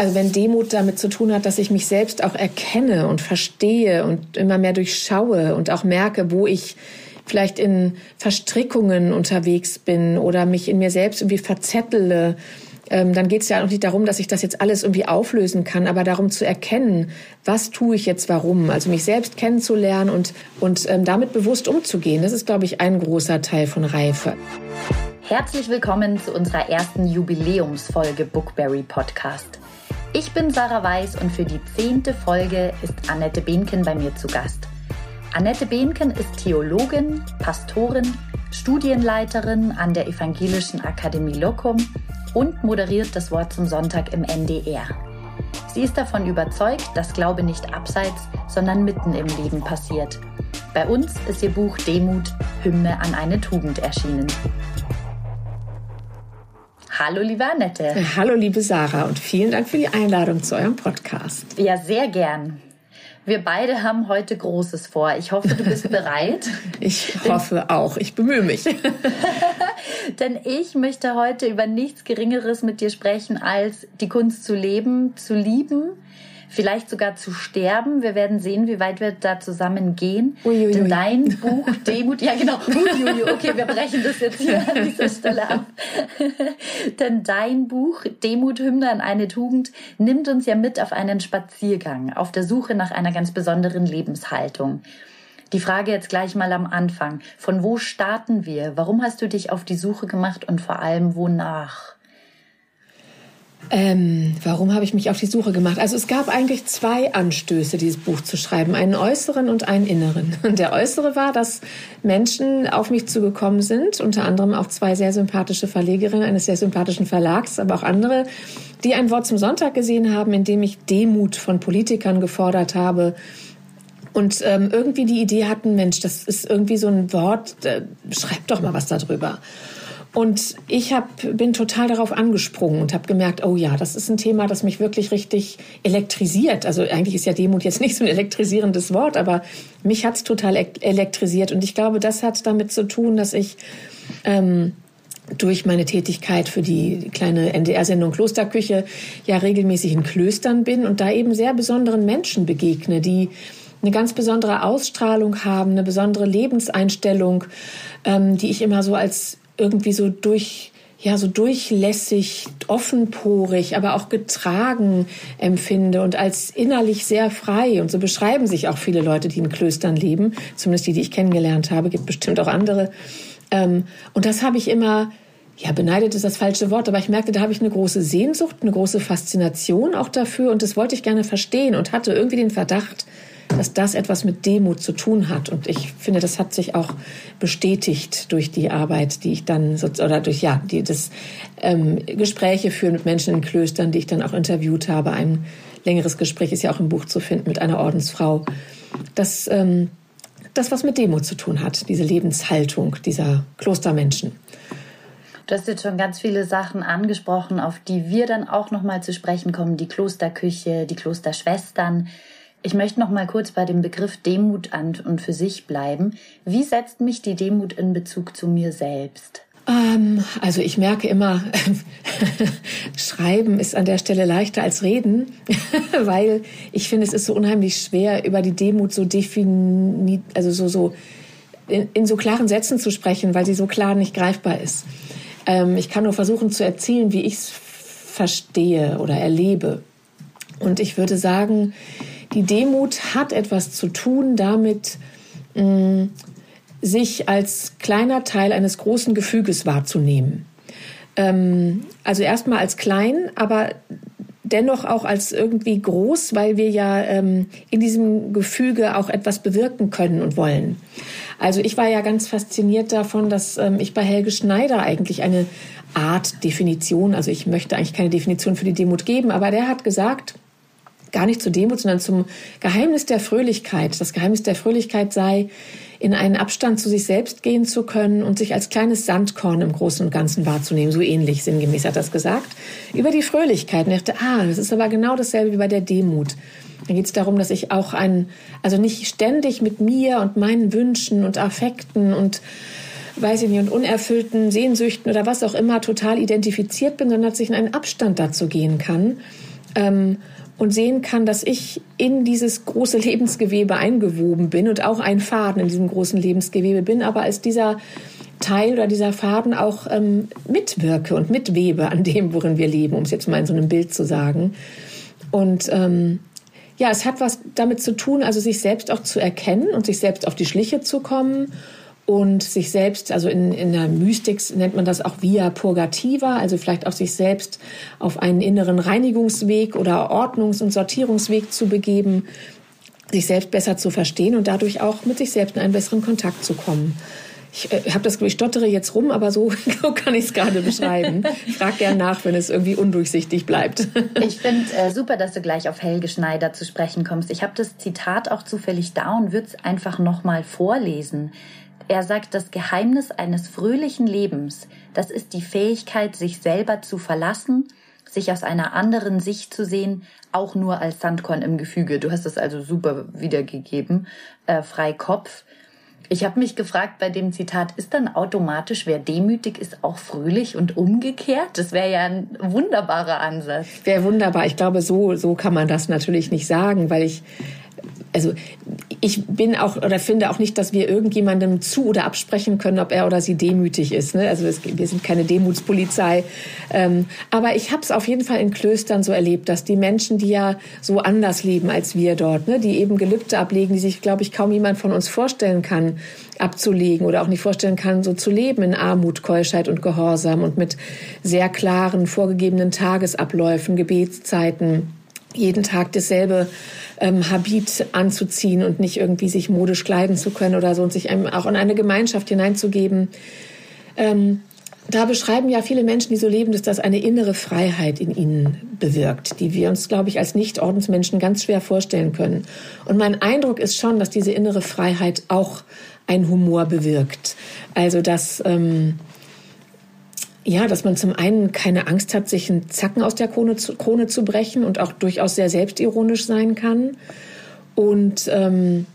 also wenn Demut damit zu tun hat, dass ich mich selbst auch erkenne und verstehe und immer mehr durchschaue und auch merke, wo ich vielleicht in Verstrickungen unterwegs bin oder mich in mir selbst irgendwie verzettele, ähm, dann geht es ja auch nicht darum, dass ich das jetzt alles irgendwie auflösen kann, aber darum zu erkennen, was tue ich jetzt warum. Also mich selbst kennenzulernen und, und ähm, damit bewusst umzugehen. Das ist, glaube ich, ein großer Teil von Reife. Herzlich willkommen zu unserer ersten Jubiläumsfolge Bookberry Podcast. Ich bin Sarah Weiß und für die zehnte Folge ist Annette Behnken bei mir zu Gast. Annette Behnken ist Theologin, Pastorin, Studienleiterin an der Evangelischen Akademie Locum und moderiert das Wort zum Sonntag im NDR. Sie ist davon überzeugt, dass Glaube nicht abseits, sondern mitten im Leben passiert. Bei uns ist ihr Buch Demut, Hymne an eine Tugend erschienen. Hallo, liebe Annette. Hallo, liebe Sarah und vielen Dank für die Einladung zu eurem Podcast. Ja, sehr gern. Wir beide haben heute Großes vor. Ich hoffe, du bist bereit. ich hoffe auch. Ich bemühe mich. Denn ich möchte heute über nichts Geringeres mit dir sprechen, als die Kunst zu leben, zu lieben, vielleicht sogar zu sterben. Wir werden sehen, wie weit wir da zusammen gehen. Uiuiui. Denn dein Buch Demut, ja genau, Uiuiui. okay, wir brechen das jetzt hier an dieser Stelle ab. Denn dein Buch Demut, Hymne an eine Tugend nimmt uns ja mit auf einen Spaziergang, auf der Suche nach einer ganz besonderen Lebenshaltung. Die Frage jetzt gleich mal am Anfang. Von wo starten wir? Warum hast du dich auf die Suche gemacht und vor allem wonach? Ähm, warum habe ich mich auf die Suche gemacht? Also es gab eigentlich zwei Anstöße, dieses Buch zu schreiben, einen äußeren und einen inneren. Und der äußere war, dass Menschen auf mich zugekommen sind, unter anderem auch zwei sehr sympathische Verlegerinnen eines sehr sympathischen Verlags, aber auch andere, die ein Wort zum Sonntag gesehen haben, in dem ich Demut von Politikern gefordert habe. Und ähm, irgendwie die Idee hatten, Mensch, das ist irgendwie so ein Wort, äh, schreib doch mal was darüber. Und ich hab, bin total darauf angesprungen und habe gemerkt, oh ja, das ist ein Thema, das mich wirklich richtig elektrisiert. Also eigentlich ist ja Demut jetzt nicht so ein elektrisierendes Wort, aber mich hat's total elektrisiert. Und ich glaube, das hat damit zu tun, dass ich ähm, durch meine Tätigkeit für die kleine NDR-Sendung Klosterküche ja regelmäßig in Klöstern bin und da eben sehr besonderen Menschen begegne, die eine ganz besondere Ausstrahlung haben, eine besondere Lebenseinstellung, ähm, die ich immer so als irgendwie so durch ja so durchlässig, offenporig, aber auch getragen empfinde und als innerlich sehr frei. Und so beschreiben sich auch viele Leute, die in Klöstern leben, zumindest die, die ich kennengelernt habe, gibt bestimmt auch andere. Ähm, und das habe ich immer, ja, beneidet ist das falsche Wort, aber ich merkte, da habe ich eine große Sehnsucht, eine große Faszination auch dafür und das wollte ich gerne verstehen und hatte irgendwie den Verdacht, dass das etwas mit Demut zu tun hat. Und ich finde, das hat sich auch bestätigt durch die Arbeit, die ich dann so, oder durch ja die das ähm, Gespräche führen mit Menschen in Klöstern, die ich dann auch interviewt habe. Ein längeres Gespräch ist ja auch im Buch zu finden mit einer Ordensfrau. dass ähm, das was mit Demut zu tun hat, diese Lebenshaltung dieser Klostermenschen. Du hast jetzt schon ganz viele Sachen angesprochen, auf die wir dann auch noch mal zu sprechen kommen. Die Klosterküche, die Klosterschwestern. Ich möchte noch mal kurz bei dem Begriff Demut an und für sich bleiben. Wie setzt mich die Demut in Bezug zu mir selbst? Ähm, also ich merke immer, Schreiben ist an der Stelle leichter als Reden, weil ich finde, es ist so unheimlich schwer, über die Demut so definiert, also so, so in, in, so klaren Sätzen zu sprechen, weil sie so klar nicht greifbar ist. Ähm, ich kann nur versuchen zu erzählen, wie ich es verstehe oder erlebe. Und ich würde sagen, die Demut hat etwas zu tun damit, mh, sich als kleiner Teil eines großen Gefüges wahrzunehmen. Ähm, also erstmal als klein, aber dennoch auch als irgendwie groß, weil wir ja ähm, in diesem Gefüge auch etwas bewirken können und wollen. Also ich war ja ganz fasziniert davon, dass ähm, ich bei Helge Schneider eigentlich eine Art Definition, also ich möchte eigentlich keine Definition für die Demut geben, aber der hat gesagt, gar nicht zur Demut, sondern zum Geheimnis der Fröhlichkeit. Das Geheimnis der Fröhlichkeit sei, in einen Abstand zu sich selbst gehen zu können und sich als kleines Sandkorn im Großen und Ganzen wahrzunehmen. So ähnlich sinngemäß hat das gesagt. Über die Fröhlichkeit. Und ich dachte, ah, das ist aber genau dasselbe wie bei der Demut. Da geht es darum, dass ich auch ein, also nicht ständig mit mir und meinen Wünschen und Affekten und weiß ich nicht, und unerfüllten Sehnsüchten oder was auch immer total identifiziert bin, sondern dass ich in einen Abstand dazu gehen kann Ähm, und sehen kann, dass ich in dieses große Lebensgewebe eingewoben bin und auch ein Faden in diesem großen Lebensgewebe bin, aber als dieser Teil oder dieser Faden auch ähm, mitwirke und mitwebe an dem, worin wir leben, um es jetzt mal in so einem Bild zu sagen. Und ähm, ja, es hat was damit zu tun, also sich selbst auch zu erkennen und sich selbst auf die Schliche zu kommen und sich selbst, also in, in der Mystik nennt man das auch via purgativa, also vielleicht auch sich selbst auf einen inneren Reinigungsweg oder Ordnungs- und Sortierungsweg zu begeben, sich selbst besser zu verstehen und dadurch auch mit sich selbst in einen besseren Kontakt zu kommen. Ich äh, habe das, ich stottere jetzt rum, aber so, so kann ich es gerade beschreiben. Frag gern nach, wenn es irgendwie undurchsichtig bleibt. Ich finde äh, super, dass du gleich auf Helge Schneider zu sprechen kommst. Ich habe das Zitat auch zufällig da und würde es einfach nochmal vorlesen. Er sagt, das Geheimnis eines fröhlichen Lebens, das ist die Fähigkeit, sich selber zu verlassen, sich aus einer anderen Sicht zu sehen, auch nur als Sandkorn im Gefüge. Du hast es also super wiedergegeben, äh, frei Kopf. Ich habe mich gefragt bei dem Zitat, ist dann automatisch, wer demütig ist, auch fröhlich und umgekehrt? Das wäre ja ein wunderbarer Ansatz. Wäre wunderbar. Ich glaube, so, so kann man das natürlich nicht sagen, weil ich also ich bin auch oder finde auch nicht, dass wir irgendjemandem zu oder absprechen können, ob er oder sie demütig ist. Ne? Also es, wir sind keine Demutspolizei. Ähm, aber ich habe es auf jeden Fall in Klöstern so erlebt, dass die Menschen, die ja so anders leben als wir dort, ne? die eben Gelübde ablegen, die sich, glaube ich, kaum jemand von uns vorstellen kann, abzulegen oder auch nicht vorstellen kann, so zu leben in Armut, Keuschheit und Gehorsam und mit sehr klaren, vorgegebenen Tagesabläufen, Gebetszeiten, jeden Tag dasselbe ähm, Habit anzuziehen und nicht irgendwie sich modisch kleiden zu können oder so und sich einem auch in eine Gemeinschaft hineinzugeben. Ähm, da beschreiben ja viele Menschen, die so leben, dass das eine innere Freiheit in ihnen bewirkt, die wir uns, glaube ich, als Nicht-Ordensmenschen ganz schwer vorstellen können. Und mein Eindruck ist schon, dass diese innere Freiheit auch ein Humor bewirkt. Also, dass ähm, ja, dass man zum einen keine Angst hat, sich einen Zacken aus der Krone zu, Krone zu brechen und auch durchaus sehr selbstironisch sein kann. Und ähm,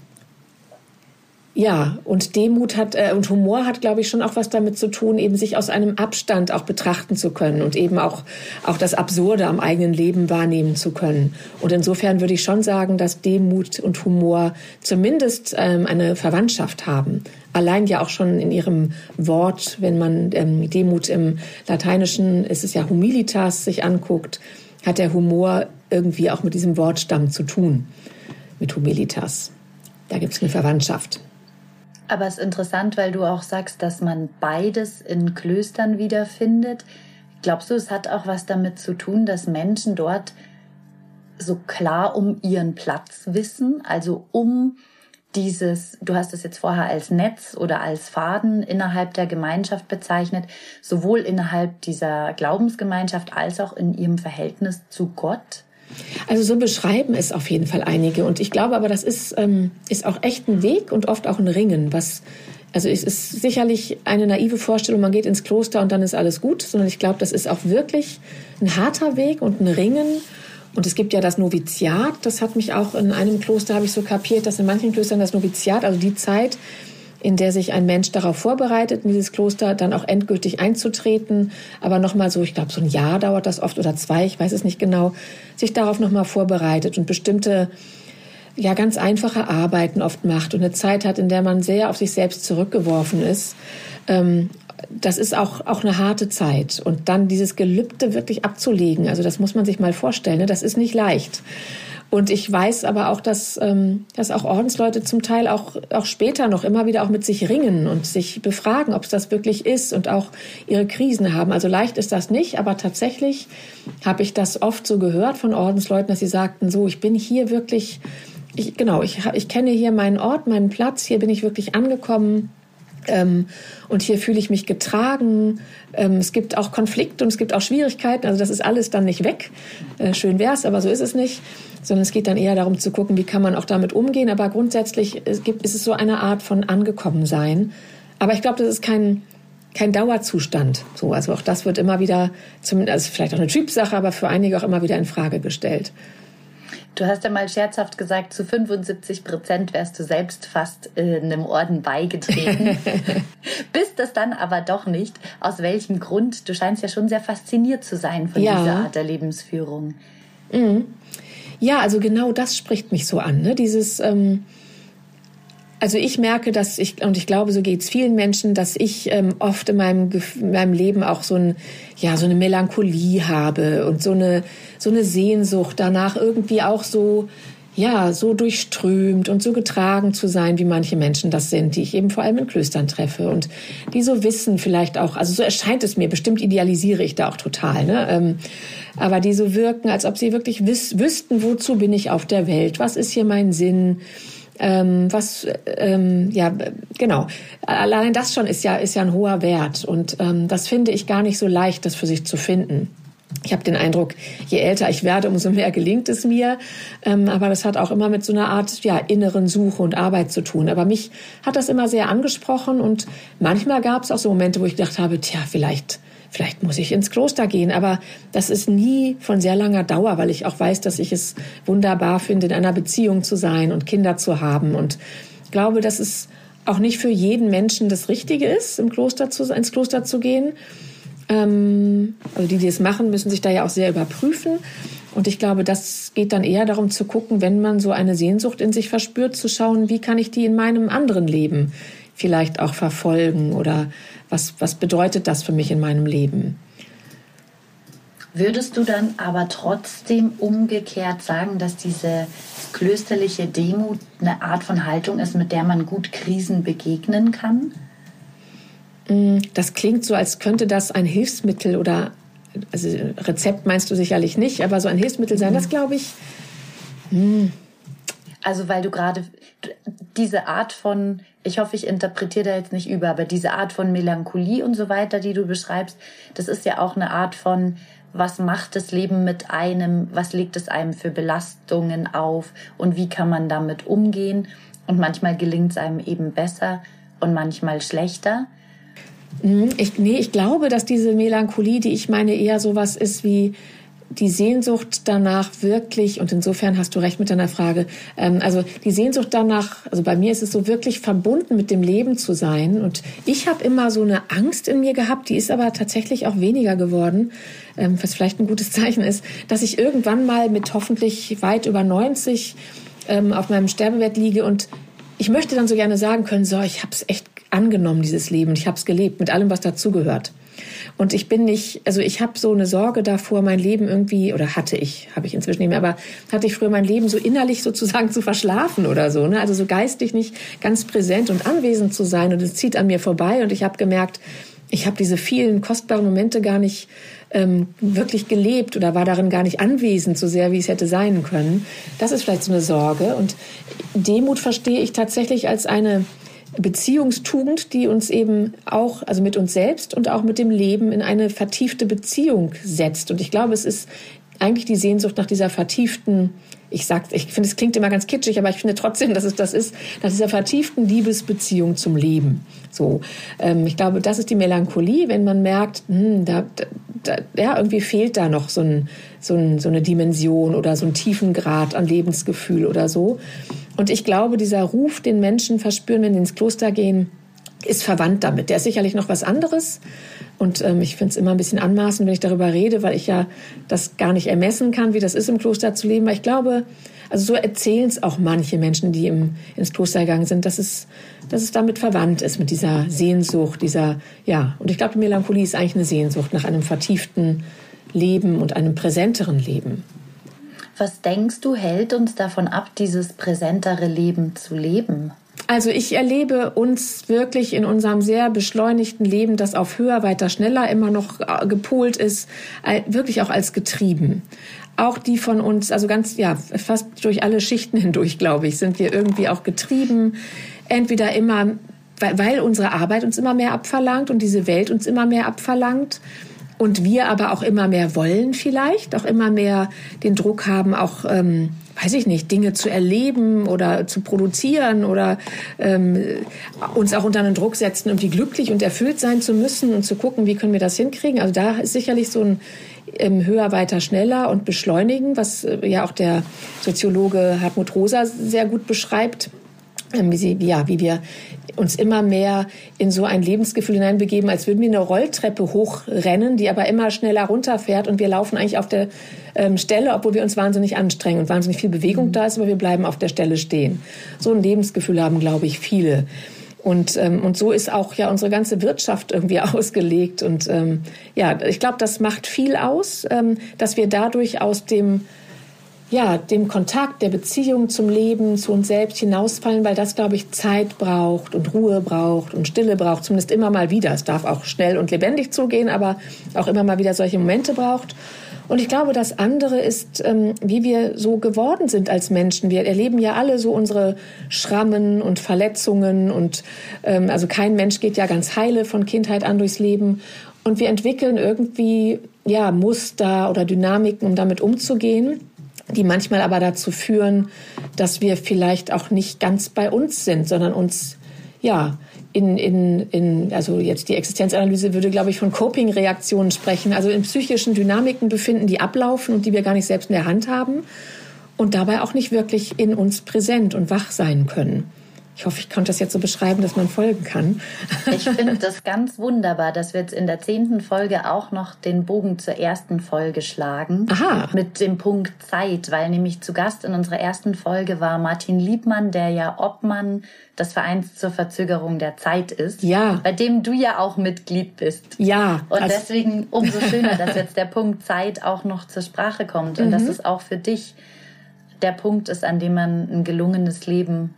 ja, und Demut hat äh, und Humor hat, glaube ich, schon auch was damit zu tun, eben sich aus einem Abstand auch betrachten zu können und eben auch, auch das Absurde am eigenen Leben wahrnehmen zu können. Und insofern würde ich schon sagen, dass Demut und Humor zumindest ähm, eine Verwandtschaft haben. Allein ja auch schon in ihrem Wort, wenn man ähm, Demut im Lateinischen, ist es ja humilitas, sich anguckt, hat der Humor irgendwie auch mit diesem Wortstamm zu tun, mit humilitas. Da gibt es eine Verwandtschaft. Aber es ist interessant, weil du auch sagst, dass man beides in Klöstern wiederfindet. Glaubst du, es hat auch was damit zu tun, dass Menschen dort so klar um ihren Platz wissen, also um dieses, du hast es jetzt vorher als Netz oder als Faden innerhalb der Gemeinschaft bezeichnet, sowohl innerhalb dieser Glaubensgemeinschaft als auch in ihrem Verhältnis zu Gott? Also so beschreiben es auf jeden Fall einige. Und ich glaube aber, das ist, ähm, ist auch echt ein Weg und oft auch ein Ringen, was also es ist sicherlich eine naive Vorstellung, man geht ins Kloster und dann ist alles gut, sondern ich glaube, das ist auch wirklich ein harter Weg und ein Ringen. Und es gibt ja das Noviziat, das hat mich auch in einem Kloster, habe ich so kapiert, dass in manchen Klöstern das Noviziat, also die Zeit, in der sich ein Mensch darauf vorbereitet, in dieses Kloster dann auch endgültig einzutreten. Aber nochmal so, ich glaube, so ein Jahr dauert das oft oder zwei, ich weiß es nicht genau, sich darauf nochmal vorbereitet und bestimmte ja ganz einfache Arbeiten oft macht und eine Zeit hat, in der man sehr auf sich selbst zurückgeworfen ist. Ähm, das ist auch, auch eine harte Zeit. Und dann dieses Gelübde wirklich abzulegen, also das muss man sich mal vorstellen, ne? das ist nicht leicht. Und ich weiß aber auch, dass, ähm, dass auch Ordensleute zum Teil auch, auch später noch immer wieder auch mit sich ringen und sich befragen, ob es das wirklich ist und auch ihre Krisen haben. Also leicht ist das nicht, aber tatsächlich habe ich das oft so gehört von Ordensleuten, dass sie sagten, so, ich bin hier wirklich, ich, genau, ich, ich kenne hier meinen Ort, meinen Platz, hier bin ich wirklich angekommen. Ähm, und hier fühle ich mich getragen. Ähm, es gibt auch Konflikte und es gibt auch Schwierigkeiten. Also das ist alles dann nicht weg. Äh, schön wär's, aber so ist es nicht. Sondern es geht dann eher darum zu gucken, wie kann man auch damit umgehen. Aber grundsätzlich es gibt, ist es so eine Art von Angekommensein. Aber ich glaube, das ist kein, kein Dauerzustand. So, also auch das wird immer wieder, zumindest also vielleicht auch eine Typsache, aber für einige auch immer wieder in Frage gestellt. Du hast ja mal scherzhaft gesagt, zu 75 Prozent wärst du selbst fast äh, einem Orden beigetreten. Bist das dann aber doch nicht. Aus welchem Grund? Du scheinst ja schon sehr fasziniert zu sein von ja. dieser Art der Lebensführung. Mhm. Ja, also genau das spricht mich so an. Ne? Dieses, ähm, also ich merke, dass ich, und ich glaube, so geht es vielen Menschen, dass ich ähm, oft in meinem, in meinem Leben auch so, ein, ja, so eine Melancholie habe und so eine, so eine Sehnsucht danach irgendwie auch so, ja, so durchströmt und so getragen zu sein, wie manche Menschen das sind, die ich eben vor allem in Klöstern treffe und die so wissen vielleicht auch, also so erscheint es mir, bestimmt idealisiere ich da auch total, ne? Ähm, aber die so wirken, als ob sie wirklich wiss, wüssten, wozu bin ich auf der Welt, was ist hier mein Sinn, ähm, was ähm, ja genau. Allein das schon ist ja ist ja ein hoher Wert. Und ähm, das finde ich gar nicht so leicht das für sich zu finden ich habe den Eindruck, je älter ich werde, umso mehr gelingt es mir. Ähm, aber das hat auch immer mit so einer Art ja, inneren Suche und Arbeit zu tun. Aber mich hat das immer sehr angesprochen und manchmal gab es auch so Momente, wo ich gedacht habe, tja, vielleicht, vielleicht muss ich ins Kloster gehen. Aber das ist nie von sehr langer Dauer, weil ich auch weiß, dass ich es wunderbar finde, in einer Beziehung zu sein und Kinder zu haben. Und glaube, dass es auch nicht für jeden Menschen das Richtige ist, im Kloster zu, ins Kloster zu gehen. Ähm, also die, die es machen, müssen sich da ja auch sehr überprüfen. Und ich glaube, das geht dann eher darum zu gucken, wenn man so eine Sehnsucht in sich verspürt, zu schauen, wie kann ich die in meinem anderen Leben vielleicht auch verfolgen oder was, was bedeutet das für mich in meinem Leben? Würdest du dann aber trotzdem umgekehrt sagen, dass diese klösterliche Demut eine Art von Haltung ist, mit der man gut Krisen begegnen kann? Das klingt so, als könnte das ein Hilfsmittel oder also Rezept meinst du sicherlich nicht, aber so ein Hilfsmittel sein, das glaube ich. Hm. Also weil du gerade diese Art von, ich hoffe, ich interpretiere da jetzt nicht über, aber diese Art von Melancholie und so weiter, die du beschreibst, das ist ja auch eine Art von, was macht das Leben mit einem, was legt es einem für Belastungen auf und wie kann man damit umgehen. Und manchmal gelingt es einem eben besser und manchmal schlechter. Mhm. Ich, nee, ich glaube, dass diese Melancholie, die ich meine, eher sowas ist wie die Sehnsucht danach wirklich, und insofern hast du recht mit deiner Frage, ähm, also die Sehnsucht danach, also bei mir ist es so wirklich verbunden mit dem Leben zu sein. Und ich habe immer so eine Angst in mir gehabt, die ist aber tatsächlich auch weniger geworden, ähm, was vielleicht ein gutes Zeichen ist, dass ich irgendwann mal mit hoffentlich weit über 90 ähm, auf meinem Sterbebett liege und ich möchte dann so gerne sagen können, so, ich habe es echt angenommen, dieses Leben. Ich habe es gelebt, mit allem, was dazugehört. Und ich bin nicht, also ich habe so eine Sorge davor, mein Leben irgendwie, oder hatte ich, habe ich inzwischen nicht mehr, aber hatte ich früher mein Leben so innerlich sozusagen zu verschlafen oder so. Ne? Also so geistig nicht ganz präsent und anwesend zu sein. Und es zieht an mir vorbei. Und ich habe gemerkt, ich habe diese vielen kostbaren Momente gar nicht ähm, wirklich gelebt oder war darin gar nicht anwesend, so sehr wie es hätte sein können. Das ist vielleicht so eine Sorge. Und Demut verstehe ich tatsächlich als eine Beziehungstugend, die uns eben auch, also mit uns selbst und auch mit dem Leben in eine vertiefte Beziehung setzt. Und ich glaube, es ist eigentlich die Sehnsucht nach dieser vertieften, ich sag, ich finde, es klingt immer ganz kitschig, aber ich finde trotzdem, dass es das ist, nach dieser vertieften Liebesbeziehung zum Leben. So, ähm, ich glaube, das ist die Melancholie, wenn man merkt, hm, da, da, ja, irgendwie fehlt da noch so, ein, so, ein, so eine Dimension oder so ein tiefen Grad an Lebensgefühl oder so. Und ich glaube, dieser Ruf, den Menschen verspüren, wenn sie ins Kloster gehen, ist verwandt damit. Der ist sicherlich noch was anderes. Und ähm, ich finde es immer ein bisschen anmaßend, wenn ich darüber rede, weil ich ja das gar nicht ermessen kann, wie das ist, im Kloster zu leben. Weil ich glaube, also so erzählen es auch manche Menschen, die im, ins Kloster gegangen sind, dass es, dass es damit verwandt ist, mit dieser Sehnsucht, dieser, ja. Und ich glaube, die Melancholie ist eigentlich eine Sehnsucht nach einem vertieften Leben und einem präsenteren Leben. Was denkst du, hält uns davon ab, dieses präsentere Leben zu leben? Also ich erlebe uns wirklich in unserem sehr beschleunigten Leben, das auf höher, weiter, schneller immer noch äh, gepolt ist, wirklich auch als getrieben. Auch die von uns, also ganz, ja, fast durch alle Schichten hindurch, glaube ich, sind wir irgendwie auch getrieben. Entweder immer, weil, unsere Arbeit uns immer mehr abverlangt und diese Welt uns immer mehr abverlangt und wir aber auch immer mehr wollen vielleicht, auch immer mehr den Druck haben, auch, ähm, weiß ich nicht, Dinge zu erleben oder zu produzieren oder ähm, uns auch unter einen Druck setzen, irgendwie glücklich und erfüllt sein zu müssen und zu gucken, wie können wir das hinkriegen. Also da ist sicherlich so ein ähm, höher, weiter, schneller und beschleunigen, was äh, ja auch der Soziologe Hartmut Rosa sehr gut beschreibt wie, sie, ja, wie wir uns immer mehr in so ein Lebensgefühl hineinbegeben, als würden wir eine Rolltreppe hochrennen, die aber immer schneller runterfährt und wir laufen eigentlich auf der ähm, Stelle, obwohl wir uns wahnsinnig anstrengen und wahnsinnig viel Bewegung da ist, aber wir bleiben auf der Stelle stehen. So ein Lebensgefühl haben, glaube ich, viele. Und, ähm, und so ist auch ja unsere ganze Wirtschaft irgendwie ausgelegt. Und ähm, ja, ich glaube, das macht viel aus, ähm, dass wir dadurch aus dem ja, dem Kontakt, der Beziehung zum Leben, zu uns selbst hinausfallen, weil das, glaube ich, Zeit braucht und Ruhe braucht und Stille braucht, zumindest immer mal wieder. Es darf auch schnell und lebendig zugehen, aber auch immer mal wieder solche Momente braucht. Und ich glaube, das andere ist, ähm, wie wir so geworden sind als Menschen. Wir erleben ja alle so unsere Schrammen und Verletzungen und ähm, also kein Mensch geht ja ganz heile von Kindheit an durchs Leben. Und wir entwickeln irgendwie ja Muster oder Dynamiken, um damit umzugehen die manchmal aber dazu führen, dass wir vielleicht auch nicht ganz bei uns sind, sondern uns ja in, in, in also jetzt die Existenzanalyse würde, glaube ich, von Coping-Reaktionen sprechen, also in psychischen Dynamiken befinden, die ablaufen und die wir gar nicht selbst in der Hand haben und dabei auch nicht wirklich in uns präsent und wach sein können. Ich hoffe, ich konnte das jetzt so beschreiben, dass man folgen kann. Ich finde das ganz wunderbar, dass wir jetzt in der zehnten Folge auch noch den Bogen zur ersten Folge schlagen. Aha. Mit dem Punkt Zeit, weil nämlich zu Gast in unserer ersten Folge war Martin Liebmann, der ja Obmann des Vereins zur Verzögerung der Zeit ist. Ja. Bei dem du ja auch Mitglied bist. Ja. Und also deswegen umso schöner, dass jetzt der Punkt Zeit auch noch zur Sprache kommt und mhm. dass es auch für dich der Punkt ist, an dem man ein gelungenes Leben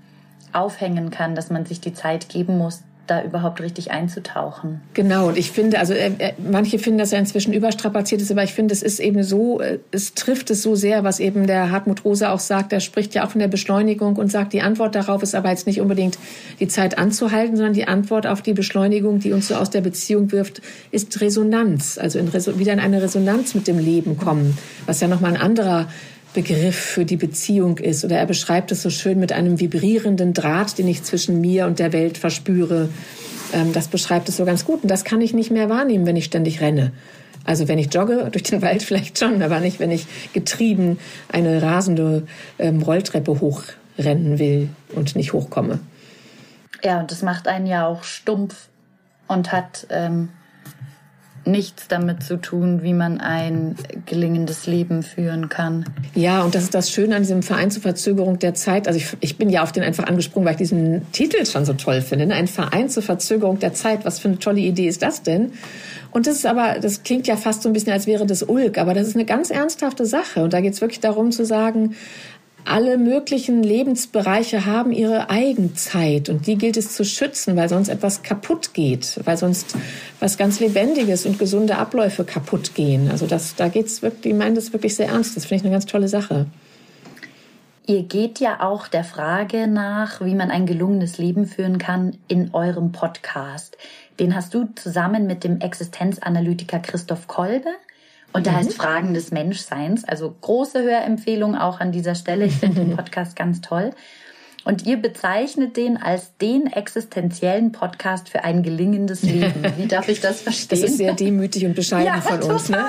aufhängen kann, dass man sich die Zeit geben muss, da überhaupt richtig einzutauchen. Genau, und ich finde, also äh, äh, manche finden, dass er inzwischen überstrapaziert ist, aber ich finde, es ist eben so, äh, es trifft es so sehr, was eben der Hartmut Rose auch sagt, er spricht ja auch von der Beschleunigung und sagt, die Antwort darauf ist aber jetzt nicht unbedingt die Zeit anzuhalten, sondern die Antwort auf die Beschleunigung, die uns so aus der Beziehung wirft, ist Resonanz, also in, wieder in eine Resonanz mit dem Leben kommen, was ja nochmal ein anderer Begriff für die Beziehung ist. Oder er beschreibt es so schön mit einem vibrierenden Draht, den ich zwischen mir und der Welt verspüre. Ähm, das beschreibt es so ganz gut. Und das kann ich nicht mehr wahrnehmen, wenn ich ständig renne. Also wenn ich jogge durch den Wald vielleicht schon, aber nicht, wenn ich getrieben eine rasende ähm, Rolltreppe hochrennen will und nicht hochkomme. Ja, und das macht einen ja auch stumpf und hat ähm, nichts damit zu tun, wie man ein gelingendes Leben führen kann. Ja, und das ist das Schöne an diesem Verein zur Verzögerung der Zeit. Also ich, ich bin ja auf den einfach angesprungen, weil ich diesen Titel schon so toll finde. Ne? Ein Verein zur Verzögerung der Zeit. Was für eine tolle Idee ist das denn? Und das ist aber, das klingt ja fast so ein bisschen, als wäre das Ulk, aber das ist eine ganz ernsthafte Sache. Und da geht es wirklich darum zu sagen, alle möglichen Lebensbereiche haben ihre Eigenzeit und die gilt es zu schützen, weil sonst etwas kaputt geht, weil sonst was ganz Lebendiges und gesunde Abläufe kaputt gehen. Also das, da geht's wirklich, die meinen das wirklich sehr ernst. Das finde ich eine ganz tolle Sache. Ihr geht ja auch der Frage nach, wie man ein gelungenes Leben führen kann in eurem Podcast. Den hast du zusammen mit dem Existenzanalytiker Christoph Kolbe und da mhm. heißt Fragen des Menschseins. Also große Hörempfehlung auch an dieser Stelle. Ich finde den Podcast ganz toll. Und ihr bezeichnet den als den existenziellen Podcast für ein gelingendes Leben. Wie darf ich das verstehen? Das ist sehr demütig und bescheiden ja, von uns. Ne?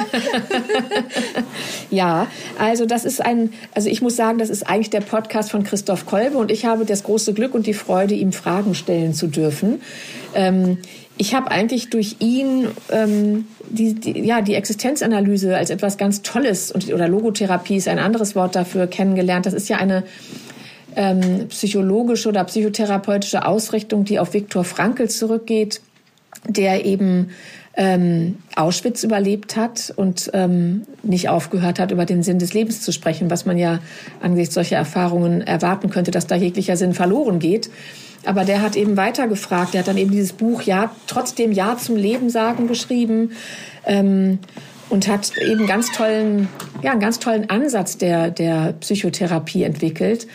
ja, also das ist ein, also ich muss sagen, das ist eigentlich der Podcast von Christoph Kolbe und ich habe das große Glück und die Freude, ihm Fragen stellen zu dürfen. Ähm, ich habe eigentlich durch ihn ähm, die, die, ja, die Existenzanalyse als etwas ganz Tolles und, oder Logotherapie ist ein anderes Wort dafür kennengelernt. Das ist ja eine ähm, psychologische oder psychotherapeutische Ausrichtung, die auf Viktor Frankl zurückgeht, der eben ähm, Auschwitz überlebt hat und ähm, nicht aufgehört hat, über den Sinn des Lebens zu sprechen, was man ja angesichts solcher Erfahrungen erwarten könnte, dass da jeglicher Sinn verloren geht. Aber der hat eben weitergefragt. Der hat dann eben dieses Buch Ja, trotzdem Ja zum Leben sagen geschrieben. Ähm, und hat eben ganz tollen, ja, einen ganz tollen Ansatz der, der Psychotherapie entwickelt.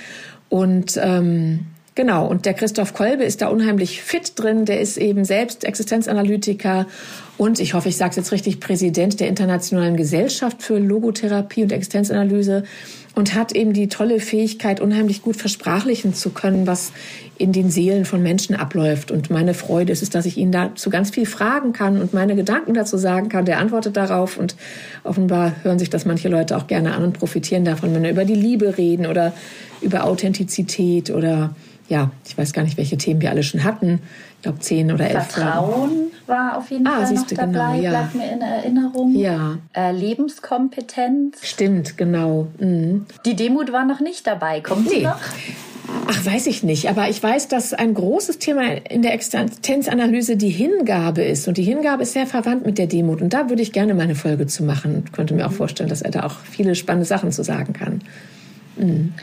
Und ähm, genau, und der Christoph Kolbe ist da unheimlich fit drin. Der ist eben selbst Existenzanalytiker und ich hoffe, ich sage es jetzt richtig, Präsident der Internationalen Gesellschaft für Logotherapie und Existenzanalyse und hat eben die tolle Fähigkeit, unheimlich gut versprachlichen zu können, was in den Seelen von Menschen abläuft. Und meine Freude ist es, dass ich ihn dazu ganz viel fragen kann und meine Gedanken dazu sagen kann. Der antwortet darauf und offenbar hören sich das manche Leute auch gerne an und profitieren davon, wenn wir über die Liebe reden oder über Authentizität oder ja, ich weiß gar nicht, welche Themen wir alle schon hatten. Ich glaube zehn oder elf. Vertrauen war auf jeden ah, Fall noch dabei, genau, ja. bleibt mir in Erinnerung. Ja. Äh, Lebenskompetenz. Stimmt, genau. Mhm. Die Demut war noch nicht dabei. Kommt nee. sie noch? Ach, weiß ich nicht. Aber ich weiß, dass ein großes Thema in der Existenzanalyse die Hingabe ist. Und die Hingabe ist sehr verwandt mit der Demut. Und da würde ich gerne mal eine Folge zu machen. Ich könnte mir auch vorstellen, dass er da auch viele spannende Sachen zu sagen kann. Mhm.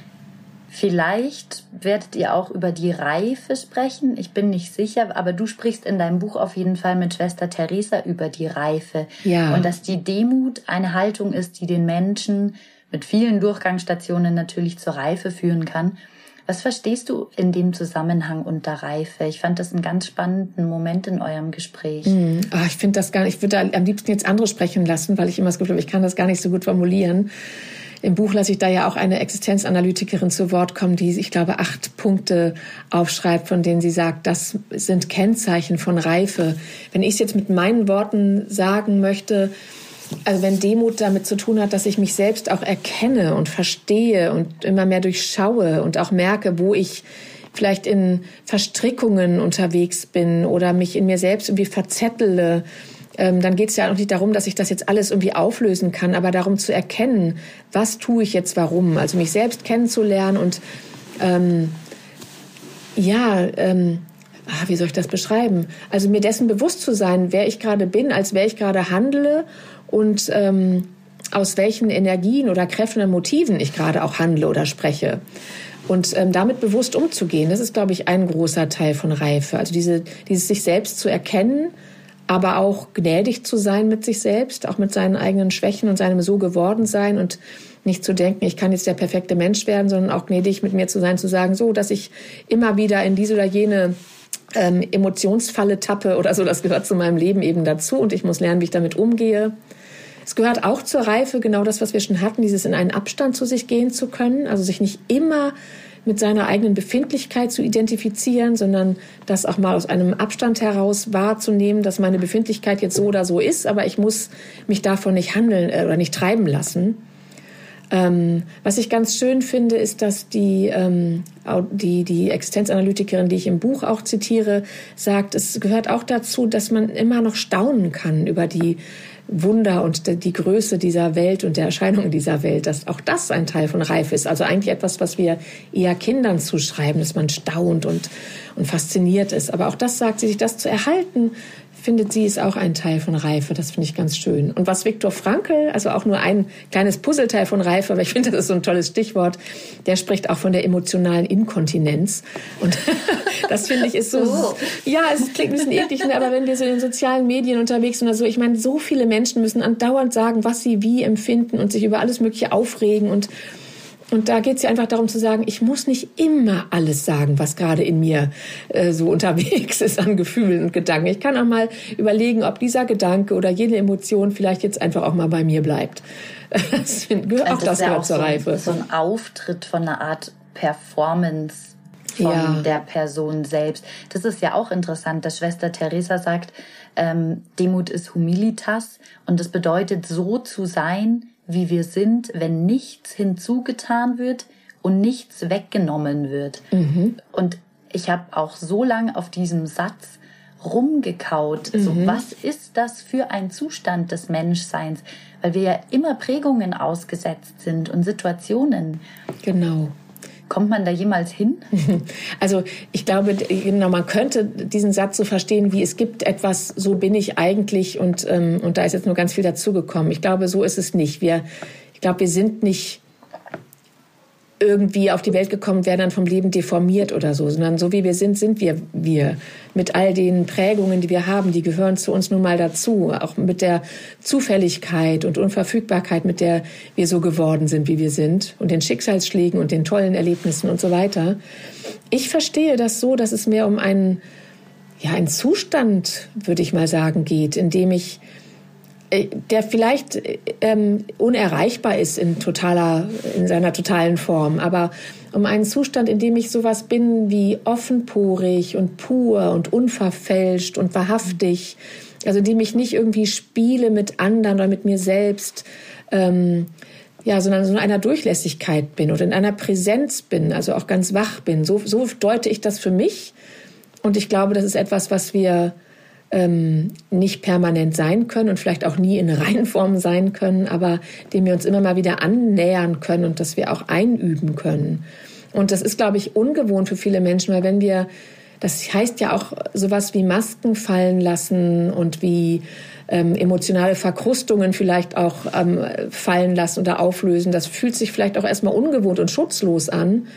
Vielleicht werdet ihr auch über die Reife sprechen. Ich bin nicht sicher, aber du sprichst in deinem Buch auf jeden Fall mit Schwester Theresa über die Reife. Ja. Und dass die Demut eine Haltung ist, die den Menschen mit vielen Durchgangsstationen natürlich zur Reife führen kann. Was verstehst du in dem Zusammenhang unter Reife? Ich fand das einen ganz spannenden Moment in eurem Gespräch. Mm, oh, ich finde das gar nicht, ich würde am liebsten jetzt andere sprechen lassen, weil ich immer das Gefühl habe, ich kann das gar nicht so gut formulieren. Im Buch lasse ich da ja auch eine Existenzanalytikerin zu Wort kommen, die, ich glaube, acht Punkte aufschreibt, von denen sie sagt, das sind Kennzeichen von Reife. Wenn ich es jetzt mit meinen Worten sagen möchte, also wenn Demut damit zu tun hat, dass ich mich selbst auch erkenne und verstehe und immer mehr durchschaue und auch merke, wo ich vielleicht in Verstrickungen unterwegs bin oder mich in mir selbst irgendwie verzettele, ähm, dann geht es ja auch nicht darum, dass ich das jetzt alles irgendwie auflösen kann, aber darum zu erkennen, was tue ich jetzt warum. Also mich selbst kennenzulernen und ähm, ja, ähm, ah, wie soll ich das beschreiben? Also mir dessen bewusst zu sein, wer ich gerade bin, als wer ich gerade handle und ähm, aus welchen Energien oder Kräften und Motiven ich gerade auch handle oder spreche. Und ähm, damit bewusst umzugehen, das ist, glaube ich, ein großer Teil von Reife. Also diese, dieses sich selbst zu erkennen, aber auch gnädig zu sein mit sich selbst, auch mit seinen eigenen Schwächen und seinem so geworden sein und nicht zu denken, ich kann jetzt der perfekte Mensch werden, sondern auch gnädig mit mir zu sein, zu sagen, so, dass ich immer wieder in diese oder jene ähm, Emotionsfalle tappe oder so, das gehört zu meinem Leben eben dazu und ich muss lernen, wie ich damit umgehe. Es gehört auch zur Reife, genau das, was wir schon hatten, dieses in einen Abstand zu sich gehen zu können, also sich nicht immer mit seiner eigenen Befindlichkeit zu identifizieren, sondern das auch mal aus einem Abstand heraus wahrzunehmen, dass meine Befindlichkeit jetzt so oder so ist, aber ich muss mich davon nicht handeln äh, oder nicht treiben lassen. Ähm, was ich ganz schön finde, ist, dass die, ähm, die, die Existenzanalytikerin, die ich im Buch auch zitiere, sagt, es gehört auch dazu, dass man immer noch staunen kann über die Wunder und die Größe dieser Welt und der Erscheinungen dieser Welt, dass auch das ein Teil von Reife ist. Also eigentlich etwas, was wir eher Kindern zuschreiben, dass man staunt und, und fasziniert ist. Aber auch das sagt sie, sich das zu erhalten, findet sie, ist auch ein Teil von Reife. Das finde ich ganz schön. Und was Viktor Frankl, also auch nur ein kleines Puzzleteil von Reife, aber ich finde, das ist so ein tolles Stichwort, der spricht auch von der emotionalen Inkontinenz. Und das finde ich ist so, oh. ja, es klingt ein bisschen eklig, ne, aber wenn wir so in den sozialen Medien unterwegs sind oder so, ich meine, so viele Menschen müssen andauernd sagen, was sie wie empfinden und sich über alles Mögliche aufregen und und da geht es ja einfach darum zu sagen, ich muss nicht immer alles sagen, was gerade in mir äh, so unterwegs ist an Gefühlen und Gedanken. Ich kann auch mal überlegen, ob dieser Gedanke oder jede Emotion vielleicht jetzt einfach auch mal bei mir bleibt. Das gehört, auch das, das gehört zur so Reife. so ein Auftritt von einer Art Performance von ja. der Person selbst. Das ist ja auch interessant, dass Schwester Teresa sagt, ähm, Demut ist Humilitas und das bedeutet so zu sein, wie wir sind, wenn nichts hinzugetan wird und nichts weggenommen wird. Mhm. Und ich habe auch so lange auf diesem Satz rumgekaut. Mhm. So, was ist das für ein Zustand des Menschseins? Weil wir ja immer Prägungen ausgesetzt sind und Situationen. Genau. Kommt man da jemals hin? Also ich glaube, genau, man könnte diesen Satz so verstehen, wie es gibt etwas, so bin ich eigentlich und, ähm, und da ist jetzt nur ganz viel dazugekommen. Ich glaube, so ist es nicht. Wir, ich glaube, wir sind nicht irgendwie auf die Welt gekommen, werden dann vom Leben deformiert oder so, sondern so wie wir sind, sind wir wir. Mit all den Prägungen, die wir haben, die gehören zu uns nun mal dazu. Auch mit der Zufälligkeit und Unverfügbarkeit, mit der wir so geworden sind, wie wir sind. Und den Schicksalsschlägen und den tollen Erlebnissen und so weiter. Ich verstehe das so, dass es mehr um einen, ja, einen Zustand, würde ich mal sagen, geht, in dem ich der vielleicht ähm, unerreichbar ist in totaler, in seiner totalen Form, aber um einen Zustand, in dem ich sowas bin wie offenporig und pur und unverfälscht und wahrhaftig, also in dem ich nicht irgendwie spiele mit anderen oder mit mir selbst, ähm, ja, sondern so in einer Durchlässigkeit bin oder in einer Präsenz bin, also auch ganz wach bin. So, so deute ich das für mich. Und ich glaube, das ist etwas, was wir ähm, nicht permanent sein können und vielleicht auch nie in Reihenform sein können, aber dem wir uns immer mal wieder annähern können und das wir auch einüben können. Und das ist, glaube ich, ungewohnt für viele Menschen, weil wenn wir, das heißt ja auch sowas wie Masken fallen lassen und wie ähm, emotionale Verkrustungen vielleicht auch ähm, fallen lassen oder auflösen. Das fühlt sich vielleicht auch erstmal ungewohnt und schutzlos an.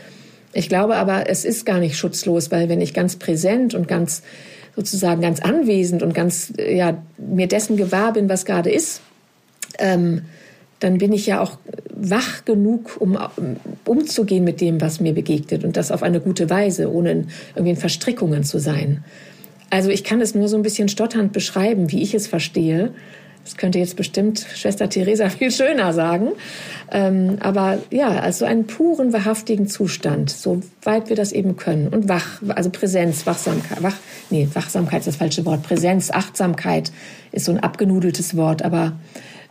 Ich glaube aber, es ist gar nicht schutzlos, weil wenn ich ganz präsent und ganz sozusagen ganz anwesend und ganz ja mir dessen gewahr bin, was gerade ist, ähm, dann bin ich ja auch wach genug, um umzugehen mit dem, was mir begegnet und das auf eine gute Weise, ohne irgendwie in Verstrickungen zu sein. Also ich kann es nur so ein bisschen stotternd beschreiben, wie ich es verstehe. Das könnte jetzt bestimmt Schwester Theresa viel schöner sagen. Ähm, aber ja, also einen puren, wahrhaftigen Zustand, soweit wir das eben können. Und wach, also Präsenz, Wachsamkeit, wach, nee, Wachsamkeit ist das falsche Wort. Präsenz, Achtsamkeit ist so ein abgenudeltes Wort, aber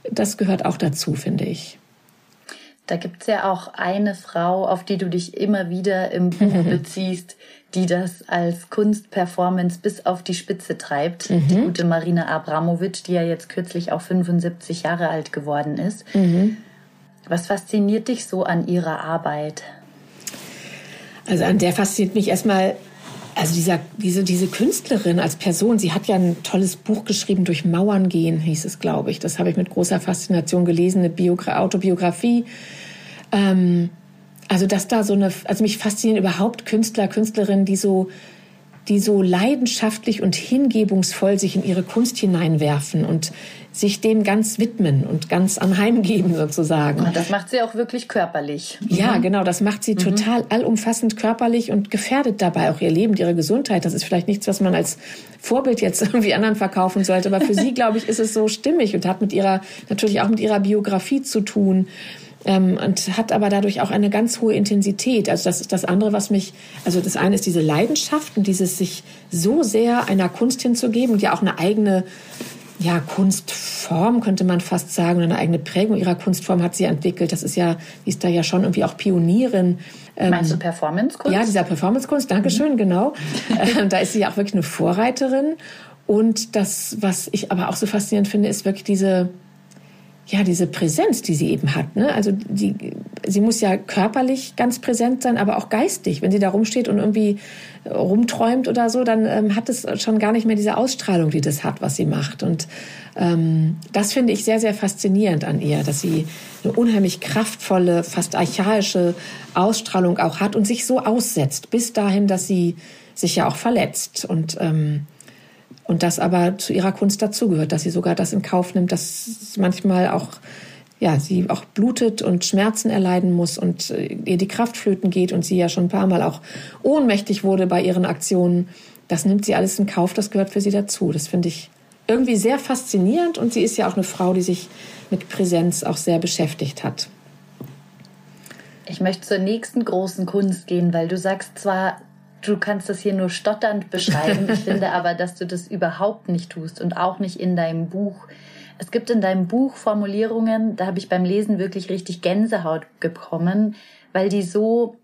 das gehört auch dazu, finde ich. Da gibt's ja auch eine Frau, auf die du dich immer wieder im Buch beziehst, die das als Kunstperformance bis auf die Spitze treibt. Mhm. Die gute Marina Abramovic, die ja jetzt kürzlich auch 75 Jahre alt geworden ist. Mhm. Was fasziniert dich so an ihrer Arbeit? Also an der fasziniert mich erstmal, also dieser, diese, diese Künstlerin als Person, sie hat ja ein tolles Buch geschrieben, Durch Mauern gehen, hieß es, glaube ich. Das habe ich mit großer Faszination gelesen, eine Biogra Autobiografie. Ähm, also dass da so eine, also mich faszinieren überhaupt Künstler, Künstlerinnen, die so, die so leidenschaftlich und hingebungsvoll sich in ihre Kunst hineinwerfen und sich dem ganz widmen und ganz anheimgeben sozusagen. Das macht sie auch wirklich körperlich. Ja, mhm. genau, das macht sie mhm. total allumfassend körperlich und gefährdet dabei auch ihr Leben, ihre Gesundheit. Das ist vielleicht nichts, was man als Vorbild jetzt irgendwie anderen verkaufen sollte, aber für sie, glaube ich, ist es so stimmig und hat mit ihrer, natürlich auch mit ihrer Biografie zu tun ähm, und hat aber dadurch auch eine ganz hohe Intensität. Also das ist das andere, was mich, also das eine ist diese Leidenschaft und dieses sich so sehr einer Kunst hinzugeben und ja auch eine eigene ja, Kunstform, könnte man fast sagen, eine eigene Prägung ihrer Kunstform hat sie entwickelt. Das ist ja, die ist da ja schon irgendwie auch Pionierin. Ähm, Meinst du Performance-Kunst? Ja, dieser Performance-Kunst, Dankeschön, mhm. genau. Ähm, da ist sie ja auch wirklich eine Vorreiterin. Und das, was ich aber auch so faszinierend finde, ist wirklich diese, ja, diese Präsenz, die sie eben hat. Ne? Also die, sie muss ja körperlich ganz präsent sein, aber auch geistig. Wenn sie da rumsteht und irgendwie rumträumt oder so, dann ähm, hat es schon gar nicht mehr diese Ausstrahlung, die das hat, was sie macht. Und ähm, das finde ich sehr, sehr faszinierend an ihr, dass sie eine unheimlich kraftvolle, fast archaische Ausstrahlung auch hat und sich so aussetzt, bis dahin, dass sie sich ja auch verletzt. Und ähm, und das aber zu ihrer Kunst dazugehört, dass sie sogar das in Kauf nimmt, dass manchmal auch ja, sie auch blutet und Schmerzen erleiden muss und äh, ihr die Kraft flöten geht und sie ja schon ein paar Mal auch ohnmächtig wurde bei ihren Aktionen. Das nimmt sie alles in Kauf, das gehört für sie dazu. Das finde ich irgendwie sehr faszinierend und sie ist ja auch eine Frau, die sich mit Präsenz auch sehr beschäftigt hat. Ich möchte zur nächsten großen Kunst gehen, weil du sagst zwar, du kannst das hier nur stotternd beschreiben. Ich finde aber, dass du das überhaupt nicht tust und auch nicht in deinem Buch. Es gibt in deinem Buch Formulierungen, da habe ich beim Lesen wirklich richtig Gänsehaut bekommen, weil die so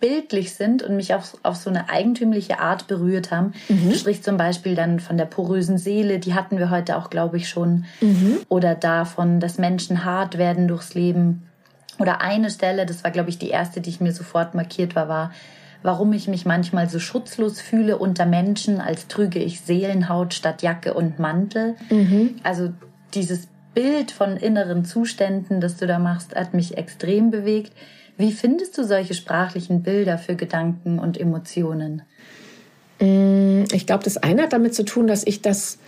bildlich sind und mich auf, auf so eine eigentümliche Art berührt haben. Mhm. Du sprichst zum Beispiel dann von der porösen Seele, die hatten wir heute auch, glaube ich, schon. Mhm. Oder davon, dass Menschen hart werden durchs Leben. Oder eine Stelle, das war, glaube ich, die erste, die ich mir sofort markiert war, war, warum ich mich manchmal so schutzlos fühle unter Menschen, als trüge ich Seelenhaut statt Jacke und Mantel. Mhm. Also dieses Bild von inneren Zuständen, das du da machst, hat mich extrem bewegt. Wie findest du solche sprachlichen Bilder für Gedanken und Emotionen? Mm, ich glaube, das eine hat damit zu tun, dass ich das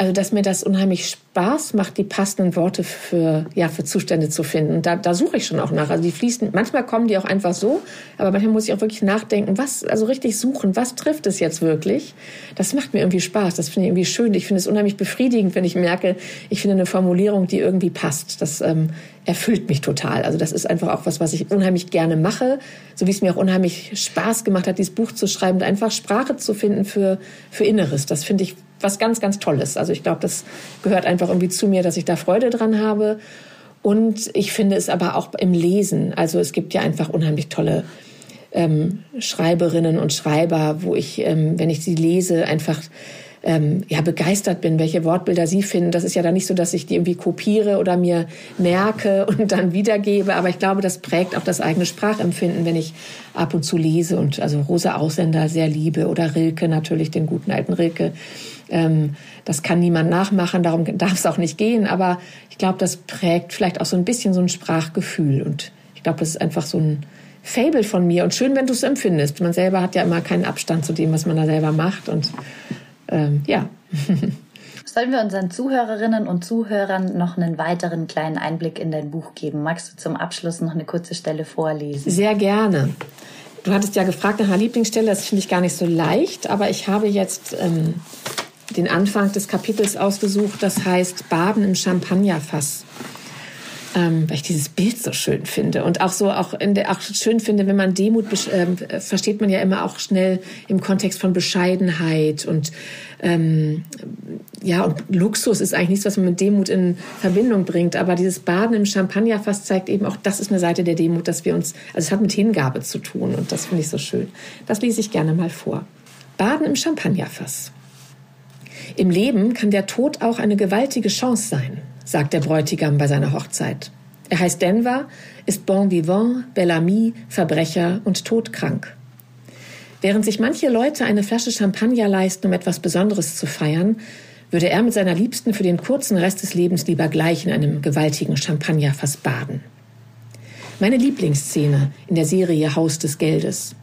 also dass mir das unheimlich Spaß macht, die passenden Worte für, ja, für Zustände zu finden. Da, da suche ich schon auch nach. Also die fließen, manchmal kommen die auch einfach so, aber manchmal muss ich auch wirklich nachdenken, was, also richtig suchen, was trifft es jetzt wirklich? Das macht mir irgendwie Spaß. Das finde ich irgendwie schön. Ich finde es unheimlich befriedigend, wenn ich merke, ich finde eine Formulierung, die irgendwie passt. Das ähm, erfüllt mich total. Also das ist einfach auch was, was ich unheimlich gerne mache. So wie es mir auch unheimlich Spaß gemacht hat, dieses Buch zu schreiben, einfach Sprache zu finden für, für Inneres. Das finde ich was ganz, ganz Tolles. Also ich glaube, das gehört einfach irgendwie zu mir, dass ich da Freude dran habe. Und ich finde es aber auch im Lesen. Also es gibt ja einfach unheimlich tolle ähm, Schreiberinnen und Schreiber, wo ich, ähm, wenn ich sie lese, einfach ähm, ja begeistert bin, welche Wortbilder sie finden. Das ist ja dann nicht so, dass ich die irgendwie kopiere oder mir merke und dann wiedergebe. Aber ich glaube, das prägt auch das eigene Sprachempfinden, wenn ich ab und zu lese und also Rosa Ausländer sehr liebe oder Rilke natürlich, den guten alten Rilke. Ähm, das kann niemand nachmachen, darum darf es auch nicht gehen. Aber ich glaube, das prägt vielleicht auch so ein bisschen so ein Sprachgefühl. Und ich glaube, das ist einfach so ein Fable von mir. Und schön, wenn du es empfindest. Man selber hat ja immer keinen Abstand zu dem, was man da selber macht. Und ähm, ja. Sollen wir unseren Zuhörerinnen und Zuhörern noch einen weiteren kleinen Einblick in dein Buch geben? Magst du zum Abschluss noch eine kurze Stelle vorlesen? Sehr gerne. Du hattest ja gefragt nach einer Lieblingsstelle, das finde ich gar nicht so leicht, aber ich habe jetzt ähm, den Anfang des Kapitels ausgesucht, das heißt Baden im Champagnerfass ähm, weil ich dieses Bild so schön finde und auch so auch in der auch schön finde, wenn man Demut äh, versteht man ja immer auch schnell im Kontext von Bescheidenheit und ähm, ja und Luxus ist eigentlich nichts, was man mit Demut in Verbindung bringt, aber dieses Baden im Champagnerfass zeigt eben auch, das ist eine Seite der Demut, dass wir uns, also es hat mit Hingabe zu tun und das finde ich so schön. Das lese ich gerne mal vor. Baden im Champagnerfass. Im Leben kann der Tod auch eine gewaltige Chance sein sagt der Bräutigam bei seiner Hochzeit. Er heißt Denver, ist bon vivant, Bellamy, Verbrecher und todkrank. Während sich manche Leute eine Flasche Champagner leisten, um etwas Besonderes zu feiern, würde er mit seiner Liebsten für den kurzen Rest des Lebens lieber gleich in einem gewaltigen Champagnerfass baden. Meine Lieblingsszene in der Serie Haus des Geldes.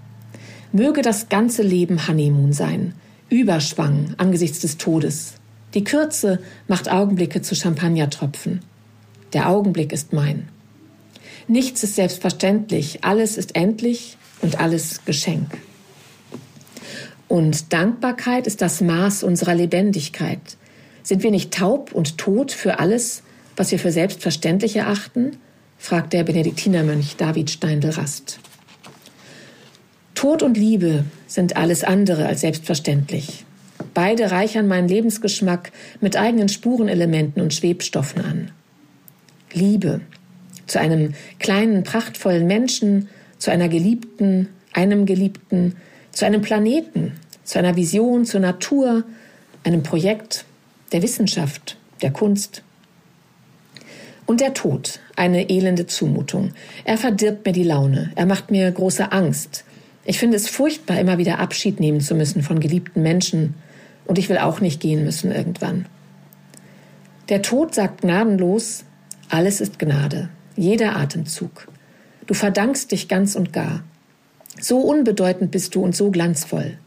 Möge das ganze Leben Honeymoon sein, Überschwang angesichts des Todes, die Kürze macht Augenblicke zu Champagnertropfen. Der Augenblick ist mein. Nichts ist selbstverständlich, alles ist endlich und alles Geschenk. Und Dankbarkeit ist das Maß unserer Lebendigkeit. Sind wir nicht taub und tot für alles, was wir für selbstverständlich erachten? fragt der Benediktinermönch David Steindl-Rast. Tod und Liebe sind alles andere als selbstverständlich. Beide reichern meinen Lebensgeschmack mit eigenen Spurenelementen und Schwebstoffen an. Liebe zu einem kleinen, prachtvollen Menschen, zu einer Geliebten, einem Geliebten, zu einem Planeten, zu einer Vision, zur Natur, einem Projekt, der Wissenschaft, der Kunst. Und der Tod, eine elende Zumutung. Er verdirbt mir die Laune, er macht mir große Angst. Ich finde es furchtbar, immer wieder Abschied nehmen zu müssen von geliebten Menschen, und ich will auch nicht gehen müssen irgendwann. Der Tod sagt gnadenlos, alles ist Gnade, jeder Atemzug. Du verdankst dich ganz und gar. So unbedeutend bist du und so glanzvoll.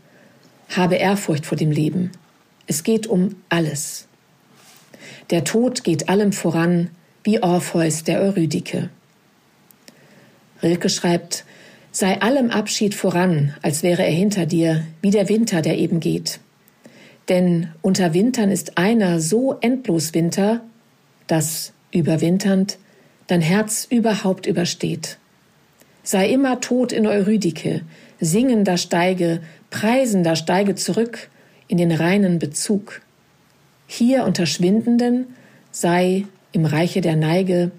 Habe Ehrfurcht vor dem Leben. Es geht um alles. Der Tod geht allem voran, wie Orpheus der Eurydike. Rilke schreibt, sei allem Abschied voran, als wäre er hinter dir, wie der Winter, der eben geht. Denn unter Wintern ist einer so endlos Winter, dass, überwinternd, dein Herz überhaupt übersteht. Sei immer tot in Eurydike, singender steige, preisender steige zurück in den reinen Bezug. Hier unter Schwindenden sei im Reiche der Neige,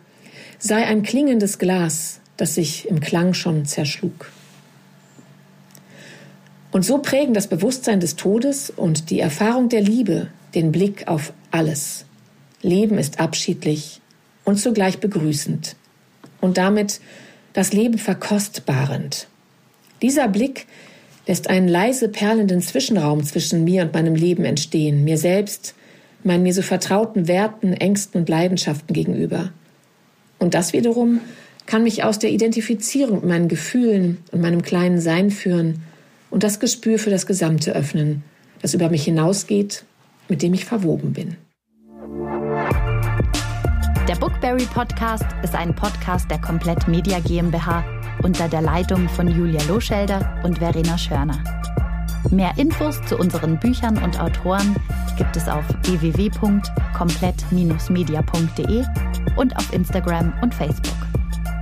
sei ein klingendes Glas, das sich im Klang schon zerschlug. Und so prägen das Bewusstsein des Todes und die Erfahrung der Liebe den Blick auf alles. Leben ist abschiedlich und zugleich begrüßend und damit das Leben verkostbarend. Dieser Blick lässt einen leise perlenden Zwischenraum zwischen mir und meinem Leben entstehen, mir selbst, meinen mir so vertrauten Werten, Ängsten und Leidenschaften gegenüber. Und das wiederum kann mich aus der Identifizierung mit meinen Gefühlen und meinem kleinen Sein führen und das Gespür für das Gesamte öffnen, das über mich hinausgeht, mit dem ich verwoben bin. Der Bookberry Podcast ist ein Podcast der Komplett Media GmbH unter der Leitung von Julia Loschelder und Verena Schörner. Mehr Infos zu unseren Büchern und Autoren gibt es auf www.komplett-media.de und auf Instagram und Facebook.